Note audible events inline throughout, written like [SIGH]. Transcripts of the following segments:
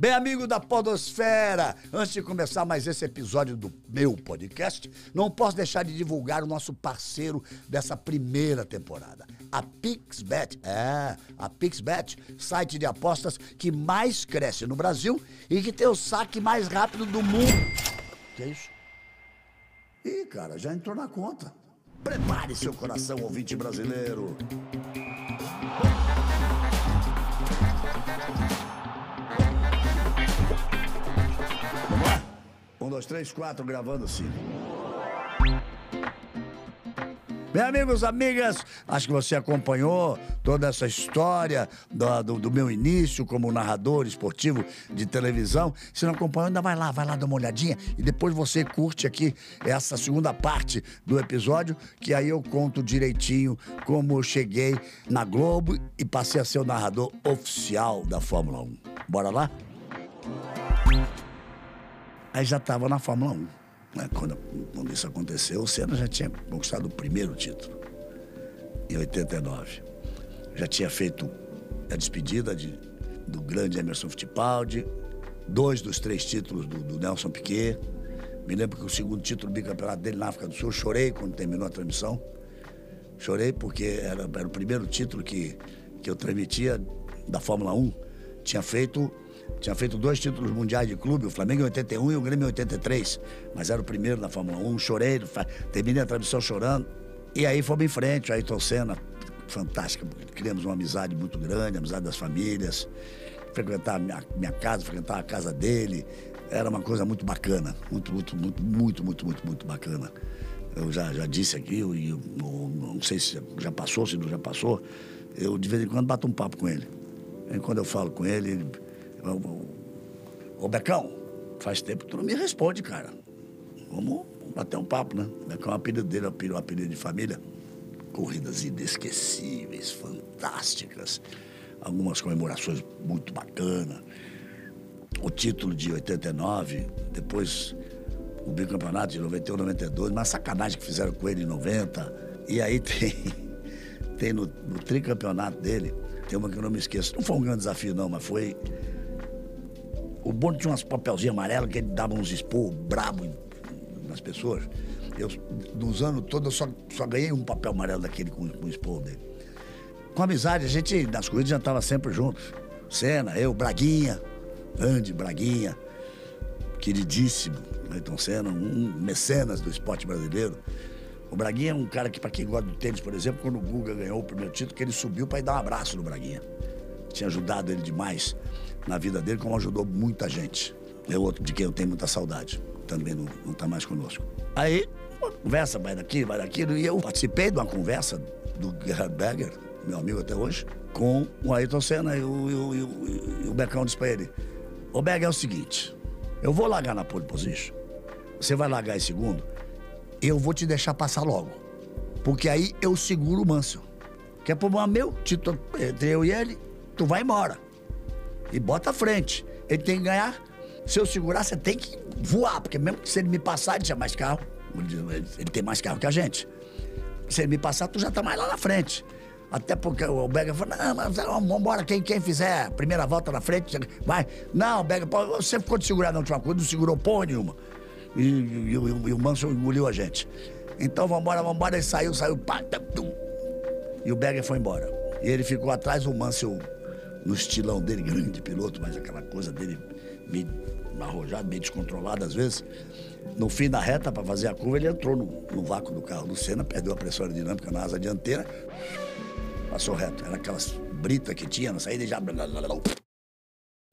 Bem, amigo da Podosfera, antes de começar mais esse episódio do meu podcast, não posso deixar de divulgar o nosso parceiro dessa primeira temporada, a PixBet. É, a PixBet, site de apostas que mais cresce no Brasil e que tem o saque mais rápido do mundo. Que isso? Ih, cara, já entrou na conta. Prepare seu coração, ouvinte brasileiro. Um, dois, três, quatro, gravando sim. Bem, amigos, amigas, acho que você acompanhou toda essa história do, do, do, meu início como narrador esportivo de televisão. Se não acompanhou, ainda vai lá, vai lá dar uma olhadinha e depois você curte aqui essa segunda parte do episódio, que aí eu conto direitinho como eu cheguei na Globo e passei a ser o narrador oficial da Fórmula 1. Bora lá? Aí já estava na Fórmula 1. Né? Quando, quando isso aconteceu, o Senna já tinha conquistado o primeiro título, em 89. Já tinha feito a despedida de, do grande Emerson Fittipaldi, dois dos três títulos do, do Nelson Piquet. Me lembro que o segundo título do bicampeonato dele na África do Sul, chorei quando terminou a transmissão. Chorei porque era, era o primeiro título que, que eu transmitia da Fórmula 1. Tinha feito tinha feito dois títulos mundiais de clube, o Flamengo em 81 e o Grêmio em 83. Mas era o primeiro na Fórmula 1, chorei, terminei a transmissão chorando. E aí fomos em frente, Ayrton Senna, fantástica, criamos uma amizade muito grande, amizade das famílias, frequentar a minha, minha casa, frequentar a casa dele, era uma coisa muito bacana, muito, muito, muito, muito, muito, muito, muito bacana. Eu já, já disse aqui, eu, eu, eu, não sei se já passou, se não já passou, eu de vez em quando bato um papo com ele. E quando eu falo com ele, ele Ô, Becão, faz tempo que tu não me responde, cara. Vamos bater um papo, né? Becão é o apelido dele, o apelido de família. Corridas inesquecíveis, fantásticas. Algumas comemorações muito bacanas. O título de 89, depois o bicampeonato de 91, 92, uma sacanagem que fizeram com ele em 90. E aí [LAUGHS] tem, tem no, no tricampeonato dele, tem uma que eu não me esqueço. Não foi um grande desafio, não, mas foi o Bono tinha umas papelzinhos amarelos que ele dava uns expor brabo nas pessoas. Eu, nos anos todos, eu só, só ganhei um papel amarelo daquele com, com o expor dele. Com amizade, a gente, nas corridas, já estava sempre juntos. Senna, eu, Braguinha, Andy, Braguinha, queridíssimo, Ayrton Senna, um mecenas do esporte brasileiro. O Braguinha é um cara que, para quem gosta do tênis, por exemplo, quando o Guga ganhou o primeiro título, que ele subiu para ir dar um abraço no Braguinha. Tinha ajudado ele demais na vida dele, como ajudou muita gente. É outro de quem eu tenho muita saudade. Também não, não tá mais conosco. Aí, conversa, vai daqui, vai daquilo. E eu participei de uma conversa do Gerhard Berger, meu amigo até hoje, com o Ayrton Senna e o, e o, e o, Becão disse pra ele: Ô Berger, é o seguinte, eu vou largar na pole position, você vai largar em segundo, eu vou te deixar passar logo. Porque aí eu seguro o Mansell. Que é problema meu, título entre eu e ele, tu vai embora e bota à frente. Ele tem que ganhar. Se eu segurar, você tem que voar, porque mesmo que se ele me passar, ele tinha mais carro. Ele tem mais carro que a gente. Se ele me passar, tu já tá mais lá na frente. Até porque o Berger falou, não, mas vamos embora, quem, quem fizer primeira volta na frente, vai. Não, Berger, você ficou de segurar na última coisa, não segurou porra nenhuma. E, e, e, e o Manso engoliu a gente. Então vamos embora, vamos embora. Ele saiu, saiu, pá, tum, e o Berger foi embora. E ele ficou atrás, o Mansell no estilão dele, grande piloto, mas aquela coisa dele meio arrojado, meio descontrolado às vezes. No fim da reta, para fazer a curva, ele entrou no, no, vácuo do carro do Senna, perdeu a pressão aerodinâmica na asa dianteira, passou reto. Era aquelas britas que tinha na saída e já.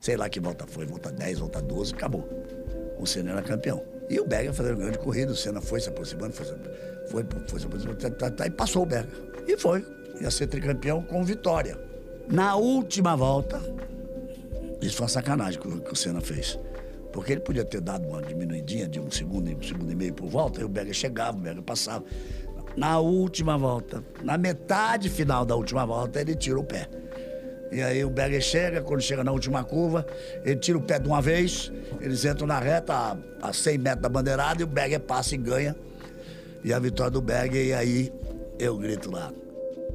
Sei lá que volta foi, volta 10, volta 12, acabou. O Senna era campeão. E o Berger fazendo grande corrida, o Senna foi se aproximando, foi, foi, foi se aproximando, tá, tá, tá, e passou o Berger. E foi. Ia ser tricampeão com vitória. Na última volta, isso foi uma sacanagem que o Senna fez. Porque ele podia ter dado uma diminuidinha de um segundo, um segundo e meio por volta, e o Berger chegava, o Berger passava. Na última volta, na metade final da última volta, ele tira o pé. E aí o Berger chega, quando chega na última curva, ele tira o pé de uma vez, eles entram na reta a, a 100 metros da bandeirada e o Berger passa e ganha. E a vitória do Berger, e aí eu grito lá,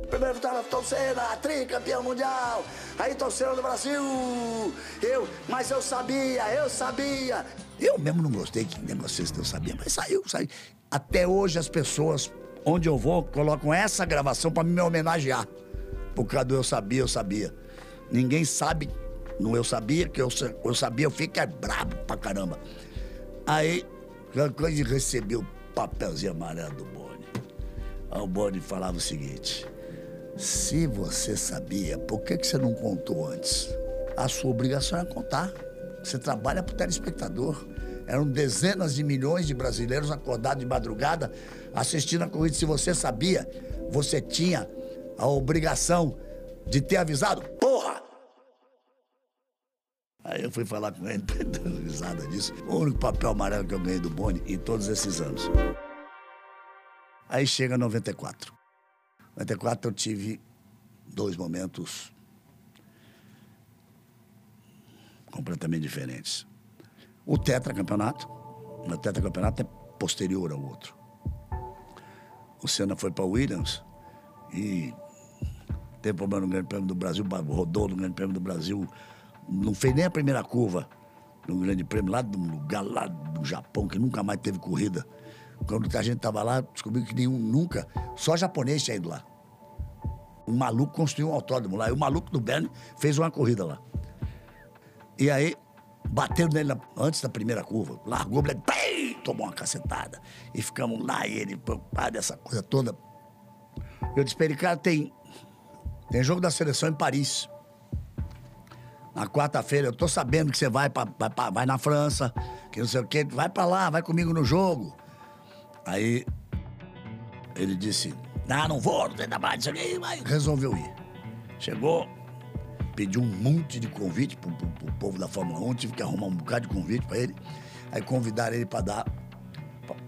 Primeiro vitória torcida, tricampeão mundial. Aí torcedor do Brasil. Eu, mas eu sabia, eu sabia. Eu mesmo não gostei que negócio esse eu sabia, mas saiu, saiu. Até hoje as pessoas, onde eu vou, colocam essa gravação para me homenagear. Por causa do eu sabia, eu sabia. Ninguém sabe no eu sabia, que eu, eu sabia, eu fico é brabo pra caramba. Aí, quando recebi o papelzinho amarelo do Boni, o Boni falava o seguinte: se você sabia, por que, que você não contou antes? A sua obrigação era contar. Você trabalha para o telespectador. Eram dezenas de milhões de brasileiros acordados de madrugada assistindo a corrida. Se você sabia, você tinha a obrigação de ter avisado. Porra! Aí eu fui falar com ele, [LAUGHS] dando risada disso. O único papel amarelo que eu ganhei do Boni em todos esses anos. Aí chega 94. 94 eu tive dois momentos completamente diferentes. O tetracampeonato, o tetracampeonato é posterior ao outro. O Senna foi para Williams e teve problema no Grande Prêmio do Brasil, rodou no Grande Prêmio do Brasil, não fez nem a primeira curva no Grande Prêmio, lá de um lugar lá do Japão, que nunca mais teve corrida. Quando a gente estava lá, descobriu que nenhum, nunca, só japonês tinha ido lá. Um maluco construiu um autódromo lá, e o maluco do Berne fez uma corrida lá. E aí, bateu nele antes da primeira curva, largou, bem, tomou uma cacetada. E ficamos lá, e ele preocupado, essa coisa toda. Eu disse pra ele, cara, tem, tem jogo da seleção em Paris. Na quarta-feira, eu tô sabendo que você vai, pra, vai, pra, vai na França, que não sei o quê, vai pra lá, vai comigo no jogo. Aí ele disse: Não, não vou, não tem trabalho, isso aqui, mas resolveu ir. Chegou, pediu um monte de convite pro, pro, pro, povo da Fórmula 1, tive que arrumar um bocado de convite para ele. Aí convidaram ele para dar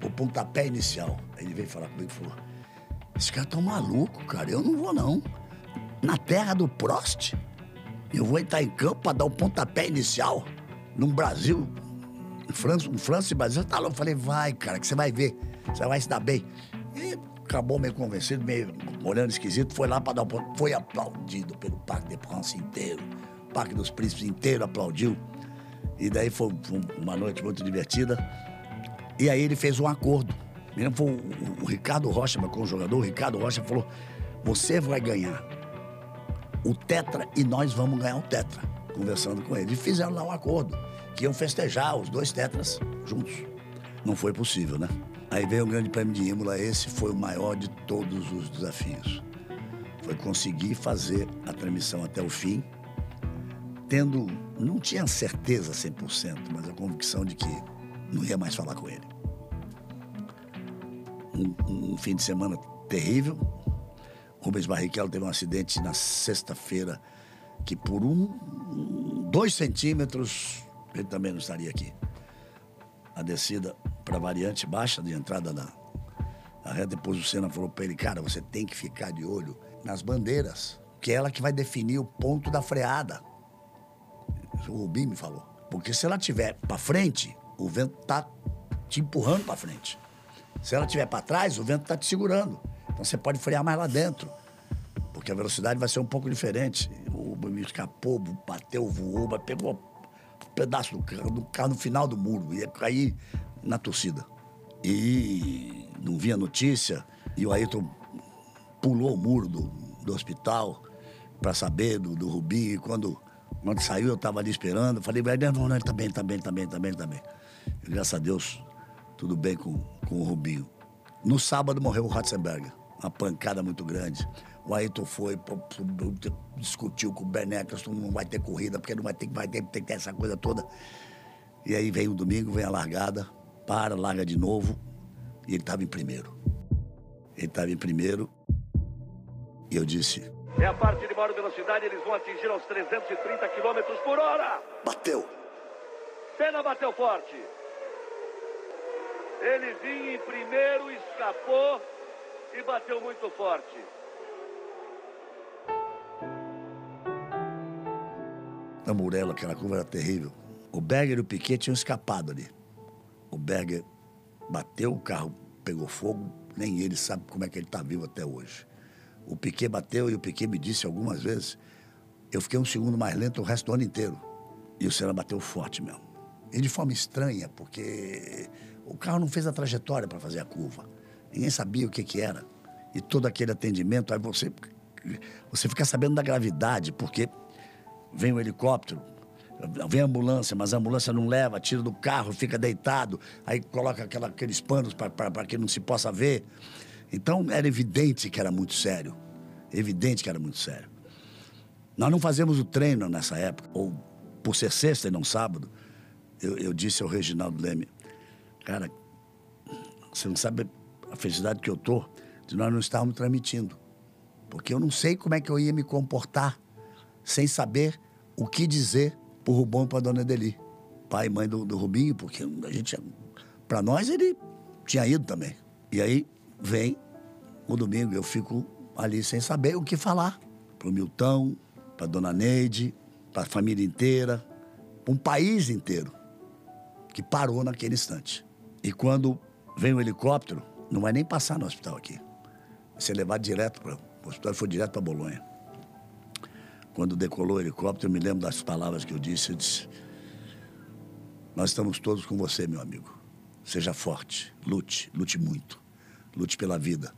o pontapé inicial. Aí ele veio falar comigo e falou: Esses caras tão maluco, cara, eu não vou não. Na terra do Prost, eu vou entrar em campo para dar o pontapé inicial no Brasil, França, França e Brasil. Tá louco. Eu falei, vai, cara, que você vai ver. Você vai se dar bem. E acabou meio convencido, meio olhando esquisito, foi lá para dar um. Foi aplaudido pelo Parque de France inteiro. O Parque dos Príncipes inteiro aplaudiu. E daí foi uma noite muito divertida. E aí ele fez um acordo. Foi o, Ricardo Rocha, com o jogador, o Ricardo Rocha falou: você vai ganhar o Tetra e nós vamos ganhar o Tetra. Conversando com ele. E fizeram lá um acordo, que iam festejar os dois Tetras juntos. Não foi possível, né? Aí veio o Grande Prêmio de Imola, esse foi o maior de todos os desafios. Foi conseguir fazer a transmissão até o fim, tendo, não tinha certeza 100%, mas a convicção de que não ia mais falar com ele. Um, um fim de semana terrível. Rubens Barrichello teve um acidente na sexta-feira que por um, dois centímetros ele também não estaria aqui. A descida para a variante baixa de entrada na reta. Depois o Senna falou para ele, cara, você tem que ficar de olho nas bandeiras, que é ela que vai definir o ponto da freada. O Rubim me falou. Porque se ela tiver para frente, o vento tá te empurrando para frente. Se ela tiver para trás, o vento tá te segurando. Então você pode frear mais lá dentro. Porque a velocidade vai ser um pouco diferente. O Rubim escapou, bateu, voou, pegou pedaço do carro, do carro no final do muro. Ia cair na torcida. E não via notícia, e o Ayrton pulou o muro do, do hospital para saber do, do Rubinho. E quando, quando saiu, eu estava ali esperando. Falei, não, não, ele tá bem, tá bem, tá bem, tá bem, tá bem. E, graças a Deus, tudo bem com, com o Rubinho. No sábado morreu o Ratzenberger, uma pancada muito grande. O Ayrton foi, discutiu com o Ben Eccleston, não vai ter corrida, porque não vai ter, vai ter, tem que ter essa coisa toda. E aí vem o domingo, vem a largada para, larga de novo, e ele estava em primeiro. Ele estava em primeiro, e eu disse... É a parte de maior velocidade, eles vão atingir aos 330 km por hora. Bateu. Senna bateu forte. Ele vinha em primeiro, escapou e bateu muito forte. Na Murela, aquela curva era terrível. O Berger e o Piquet tinham escapado ali. O Berger bateu, o carro pegou fogo, nem ele sabe como é que ele está vivo até hoje. o Piquet bateu e o Piquet me disse algumas vezes, eu fiquei um segundo mais lento o resto do ano inteiro. E o Senna bateu forte mesmo. E de forma estranha, porque o carro não fez a trajetória para fazer a curva. Ninguém sabia o que, que era. E todo aquele atendimento, aí você, você fica sabendo da gravidade, porque vem o helicóptero, vem a ambulância, mas a ambulância não leva, tira do carro, fica deitado, aí coloca aquela, aqueles panos para que não se possa ver. Então era evidente que era muito sério. Evidente que era muito sério. Nós não fazemos o treino nessa época, ou por ser sexta e não sábado, eu, eu disse ao Reginaldo Leme, cara, você não sabe a felicidade que eu tô de nós não estarmos transmitindo. Porque eu não sei como é que eu ia me comportar sem saber o que dizer pro Rubão e pra Dona Deli, pai e mãe do, do Rubinho, porque a gente, para nós, ele tinha ido também. E aí vem o domingo, eu fico ali sem saber o que falar. Pro Milton, pra Dona Neide, pra família inteira, um país inteiro que parou naquele instante. E quando vem o helicóptero, não vai nem passar no hospital aqui. Vai ser levado direto para o hospital, foi direto para Bolonha. Quando decolou o helicóptero, eu me lembro das palavras que eu disse. Eu disse: Nós estamos todos com você, meu amigo. Seja forte, lute, lute muito, lute pela vida.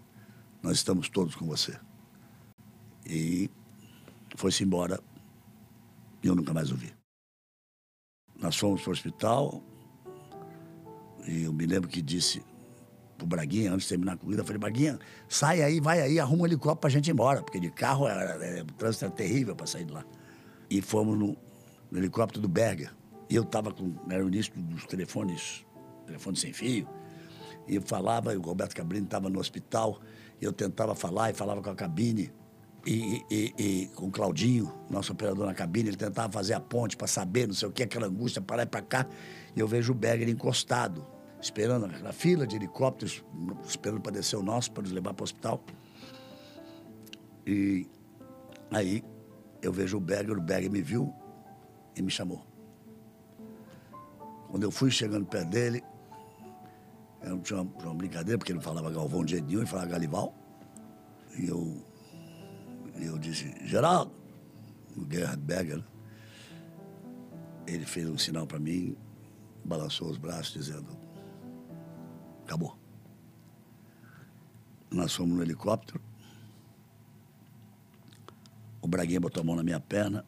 Nós estamos todos com você. E foi-se embora e eu nunca mais o vi. Nós fomos para o hospital e eu me lembro que disse pro Braguinha, antes de terminar a corrida, falei, Braguinha, sai aí, vai aí, arruma um helicóptero pra gente ir embora, porque de carro era, era, o trânsito era terrível para sair de lá. E fomos no, no, helicóptero do Berger. E eu tava com, era o início dos telefones, telefone sem fio, e eu falava, e o Roberto Cabrini estava no hospital, e eu tentava falar e falava com a cabine. E, e, e, com o Claudinho, nosso operador na cabine, ele tentava fazer a ponte para saber, não sei o que, aquela angústia, para e para cá. E eu vejo o Berger encostado esperando na fila de helicópteros, esperando para descer o nosso, para nos levar para o hospital. E aí eu vejo o Berger, o Berger me viu e me chamou. Quando eu fui chegando perto dele, eu tinha uma, uma brincadeira, porque ele falava Galvão de jeito nenhum, ele falava Galival. E eu, eu disse, Geraldo, o Gerhard Berger, né? ele fez um sinal para mim, balançou os braços, dizendo, Acabou. Nós fomos no helicóptero. O Braguinha botou a mão na minha perna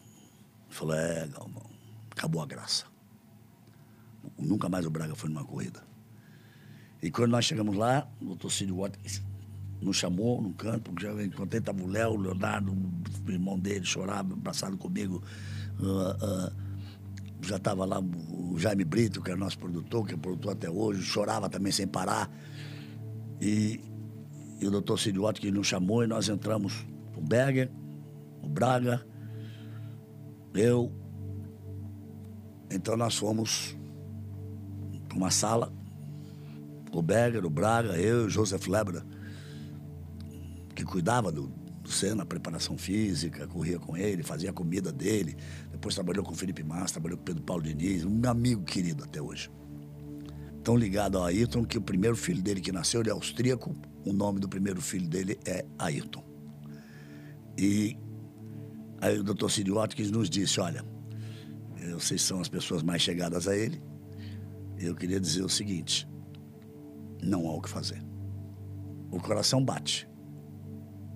e falou: É, Galvão, acabou a graça. Nunca mais o Braga foi numa corrida. E quando nós chegamos lá, o doutor Cid Watkins nos chamou num canto, porque já encontrei, estava o Léo, o Leonardo, o irmão dele, chorava, abraçado comigo. Uh, uh, já estava lá o Jaime Brito, que era nosso produtor, que é produtor até hoje, chorava também sem parar. E, e o doutor Cid que nos chamou e nós entramos, o Berger, o Braga, eu. Então nós fomos para uma sala, o Berger, o Braga, eu e o Joseph Lebra, que cuidava do, do na preparação física, corria com ele, fazia a comida dele. Depois trabalhou com o Felipe Massa, trabalhou com o Pedro Paulo Diniz, um amigo querido até hoje. Tão ligado ao Ayrton que o primeiro filho dele que nasceu, ele é austríaco, o nome do primeiro filho dele é Ayrton. E aí o doutor Cid Watkins nos disse, olha, vocês são as pessoas mais chegadas a ele, eu queria dizer o seguinte, não há o que fazer. O coração bate,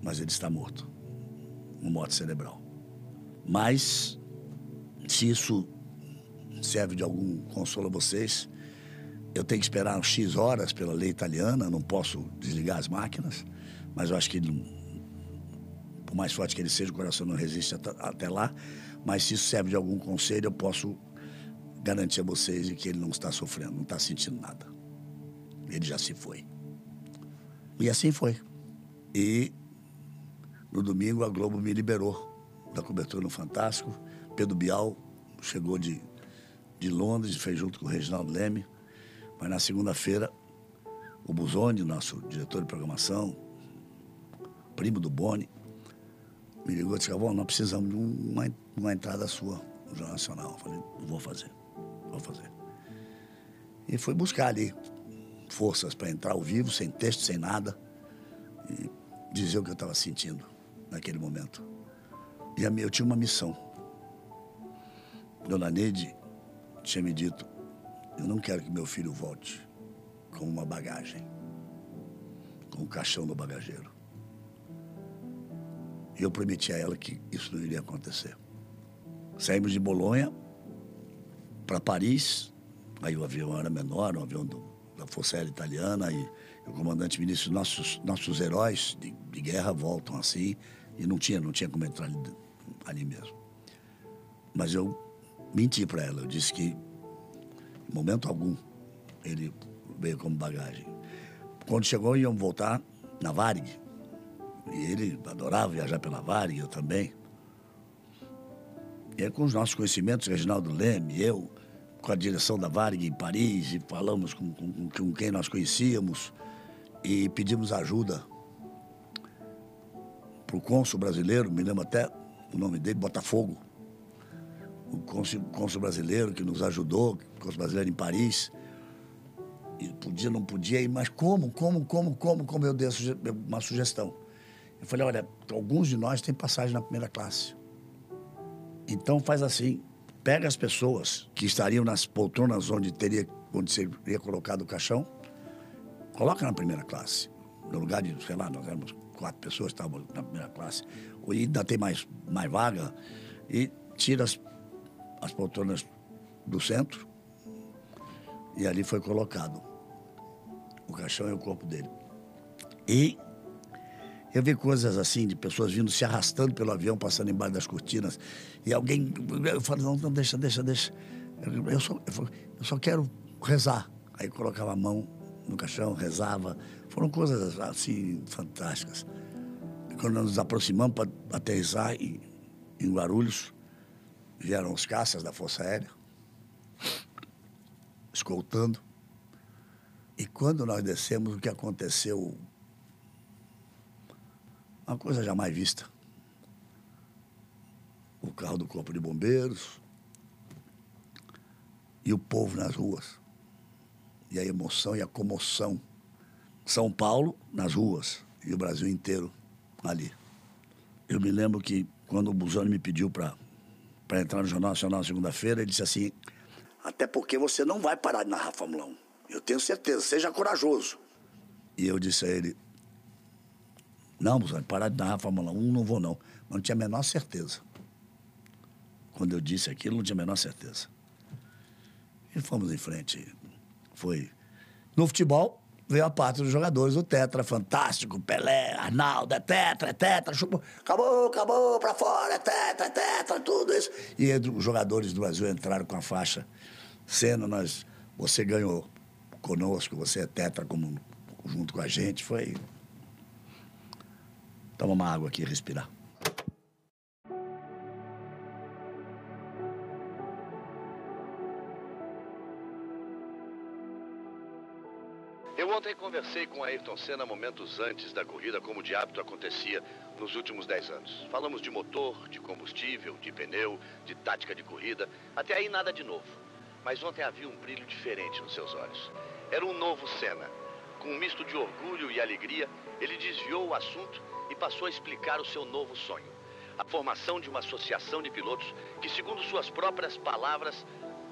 mas ele está morto. Um morte cerebral. Mas, se isso serve de algum consolo a vocês, eu tenho que esperar X horas pela lei italiana, não posso desligar as máquinas, mas eu acho que, por mais forte que ele seja, o coração não resiste até lá. Mas se isso serve de algum conselho, eu posso garantir a vocês que ele não está sofrendo, não está sentindo nada. Ele já se foi. E assim foi. E no domingo, a Globo me liberou da cobertura no Fantástico. Pedro Bial chegou de, de Londres, fez junto com o Reginaldo Leme. Mas na segunda-feira, o Buzoni, nosso diretor de programação, primo do Boni, me ligou e disse: Bom, nós precisamos de uma, uma entrada sua no Jornal Nacional. Eu falei: Vou fazer, vou fazer. E fui buscar ali forças para entrar ao vivo, sem texto, sem nada, e dizer o que eu estava sentindo. Naquele momento. E eu tinha uma missão. Dona Neide tinha me dito: eu não quero que meu filho volte com uma bagagem, com um caixão no bagageiro. E eu prometi a ela que isso não iria acontecer. Saímos de Bolonha para Paris, aí o avião era menor, um avião do, da Força Aérea Italiana, e o comandante disse, nossos, nossos heróis de, de guerra voltam assim, e não tinha, não tinha como entrar ali, ali mesmo. Mas eu menti para ela, eu disse que, em momento algum, ele veio como bagagem. Quando chegou, iam voltar na Varig, e ele adorava viajar pela Varig, eu também. E aí, com os nossos conhecimentos, Reginaldo Leme, eu, com a direção da Varig em Paris, e falamos com, com, com quem nós conhecíamos e pedimos ajuda para o cônsul brasileiro, me lembro até o nome dele, Botafogo. O cônsul, brasileiro que nos ajudou, cônsul brasileiro em Paris. E podia, não podia, mas como, como, como, como, como eu dei uma sugestão. Eu falei, olha, alguns de nós têm passagem na primeira classe. Então faz assim, pega as pessoas que estariam nas poltronas onde teria, onde seria colocado o caixão, coloca na primeira classe. No lugar de, sei lá, nós éramos quatro pessoas, estávamos na primeira classe. E ainda tem mais, mais vaga. E tira as, as poltronas do centro. E ali foi colocado o caixão e o corpo dele. E eu vi coisas assim, de pessoas vindo se arrastando pelo avião, passando embaixo das cortinas. E alguém. Eu falei, não, não, deixa, deixa, deixa. Eu só, eu só quero rezar. Aí colocava a mão no caixão, rezava. Foram coisas assim fantásticas. Quando nós nos aproximamos para aterrissar em, em Guarulhos, vieram os caças da Força Aérea, escoltando. E quando nós descemos, o que aconteceu uma coisa jamais vista. O carro do Corpo de Bombeiros e o povo nas ruas. E a emoção e a comoção. São Paulo nas ruas e o Brasil inteiro ali. Eu me lembro que quando o Buzoni me pediu para entrar no Jornal Nacional segunda-feira, ele disse assim: Até porque você não vai parar de narrar Fórmula 1. Eu tenho certeza, seja corajoso. E eu disse a ele: não, vai parar de narrar Fórmula 1, não vou não. Mas não tinha a menor certeza. Quando eu disse aquilo, não tinha a menor certeza. E fomos em frente. Foi. No futebol, veio a parte dos jogadores, o Tetra, fantástico, Pelé, Arnaldo, é Tetra, é Tetra, chupou, acabou, acabou, pra fora, é Tetra, é Tetra, tudo isso. E os jogadores do Brasil entraram com a faixa. Sendo nós, você ganhou conosco, você é Tetra como, junto com a gente, foi Toma uma água aqui respirar. Conversei com Ayrton Senna momentos antes da corrida, como de hábito acontecia nos últimos 10 anos. Falamos de motor, de combustível, de pneu, de tática de corrida. Até aí nada de novo. Mas ontem havia um brilho diferente nos seus olhos. Era um novo Senna. Com um misto de orgulho e alegria, ele desviou o assunto e passou a explicar o seu novo sonho. A formação de uma associação de pilotos que, segundo suas próprias palavras,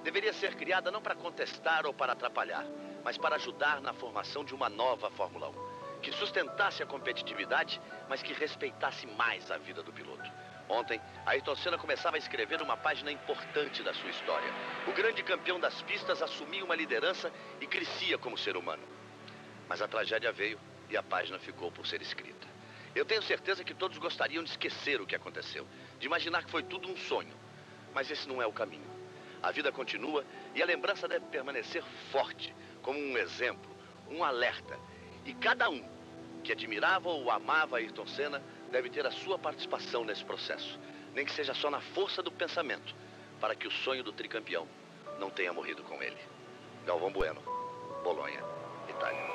deveria ser criada não para contestar ou para atrapalhar, mas para ajudar na formação de uma nova Fórmula 1, que sustentasse a competitividade, mas que respeitasse mais a vida do piloto. Ontem, Ayrton Senna começava a escrever uma página importante da sua história. O grande campeão das pistas assumia uma liderança e crescia como ser humano. Mas a tragédia veio e a página ficou por ser escrita. Eu tenho certeza que todos gostariam de esquecer o que aconteceu, de imaginar que foi tudo um sonho. Mas esse não é o caminho. A vida continua e a lembrança deve permanecer forte, como um exemplo, um alerta. E cada um que admirava ou amava Ayrton Senna deve ter a sua participação nesse processo, nem que seja só na força do pensamento, para que o sonho do tricampeão não tenha morrido com ele. Galvão Bueno, Bolonha, Itália.